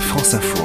France Info.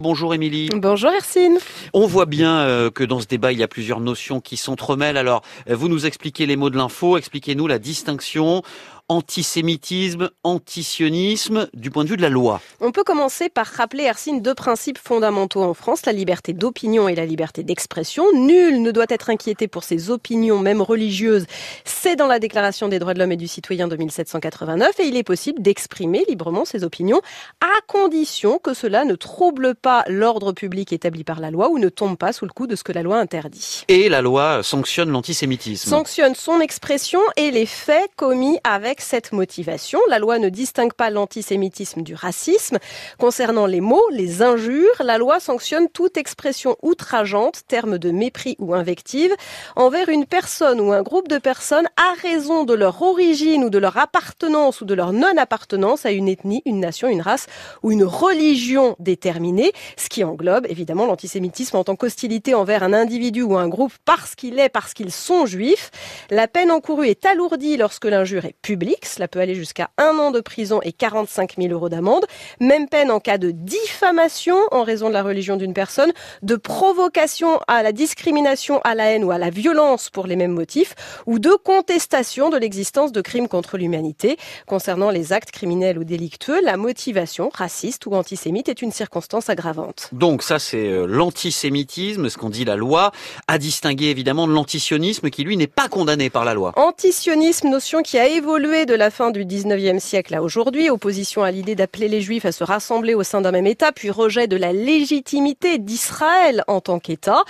Bonjour Émilie. Bonjour Hercine. On voit bien euh, que dans ce débat, il y a plusieurs notions qui s'entremêlent. Alors, euh, vous nous expliquez les mots de l'info, expliquez-nous la distinction antisémitisme, antisionisme du point de vue de la loi On peut commencer par rappeler, Hercine, deux principes fondamentaux en France, la liberté d'opinion et la liberté d'expression. Nul ne doit être inquiété pour ses opinions, même religieuses. C'est dans la Déclaration des droits de l'homme et du citoyen de 1789 et il est possible d'exprimer librement ses opinions à condition que cela ne trouble pas l'ordre public établi par la loi ou ne tombe pas sous le coup de ce que la loi interdit. Et la loi sanctionne l'antisémitisme. Sanctionne son expression et les faits commis avec cette motivation. La loi ne distingue pas l'antisémitisme du racisme. Concernant les mots, les injures, la loi sanctionne toute expression outrageante, terme de mépris ou invective, envers une personne ou un groupe de personnes à raison de leur origine ou de leur appartenance ou de leur non-appartenance à une ethnie, une nation, une race ou une religion déterminée, ce qui englobe évidemment l'antisémitisme en tant qu'hostilité envers un individu ou un groupe parce qu'il est, parce qu'ils sont juifs. La peine encourue est alourdie lorsque l'injure est publique cela peut aller jusqu'à un an de prison et 45 000 euros d'amende. Même peine en cas de diffamation en raison de la religion d'une personne, de provocation à la discrimination, à la haine ou à la violence pour les mêmes motifs, ou de contestation de l'existence de crimes contre l'humanité. Concernant les actes criminels ou délictueux, la motivation raciste ou antisémite est une circonstance aggravante. Donc ça, c'est euh, l'antisémitisme, ce qu'on dit la loi, à distinguer évidemment de l'antisionisme qui, lui, n'est pas condamné par la loi. Antisionisme, notion qui a évolué de la fin du 19e siècle à aujourd'hui, opposition à l'idée d'appeler les juifs à se rassembler au sein d'un même État, puis rejet de la légitimité d'Israël en tant qu'État.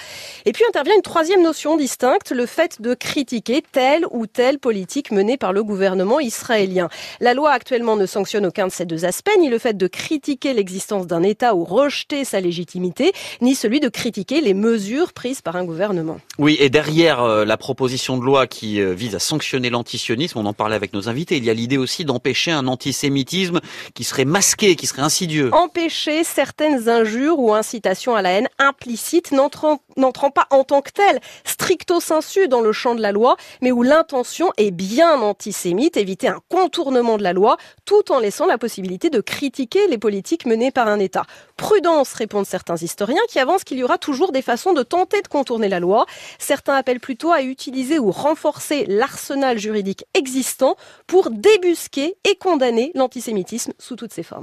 Et puis intervient une troisième notion distincte, le fait de critiquer telle ou telle politique menée par le gouvernement israélien. La loi actuellement ne sanctionne aucun de ces deux aspects, ni le fait de critiquer l'existence d'un État ou rejeter sa légitimité, ni celui de critiquer les mesures prises par un gouvernement. Oui, et derrière euh, la proposition de loi qui euh, vise à sanctionner l'antisionisme, on en parlait avec nos invités. Il y a l'idée aussi d'empêcher un antisémitisme qui serait masqué, qui serait insidieux. Empêcher certaines injures ou incitations à la haine implicites n'entrant pas en tant que telles stricto sensu dans le champ de la loi, mais où l'intention est bien antisémite, éviter un contournement de la loi, tout en laissant la possibilité de critiquer les politiques menées par un État. Prudence, répondent certains historiens, qui avancent qu'il y aura toujours des façons de tenter de contourner la loi. Certains appellent plutôt à utiliser ou renforcer l'arsenal juridique existant pour débusquer et condamner l'antisémitisme sous toutes ses formes.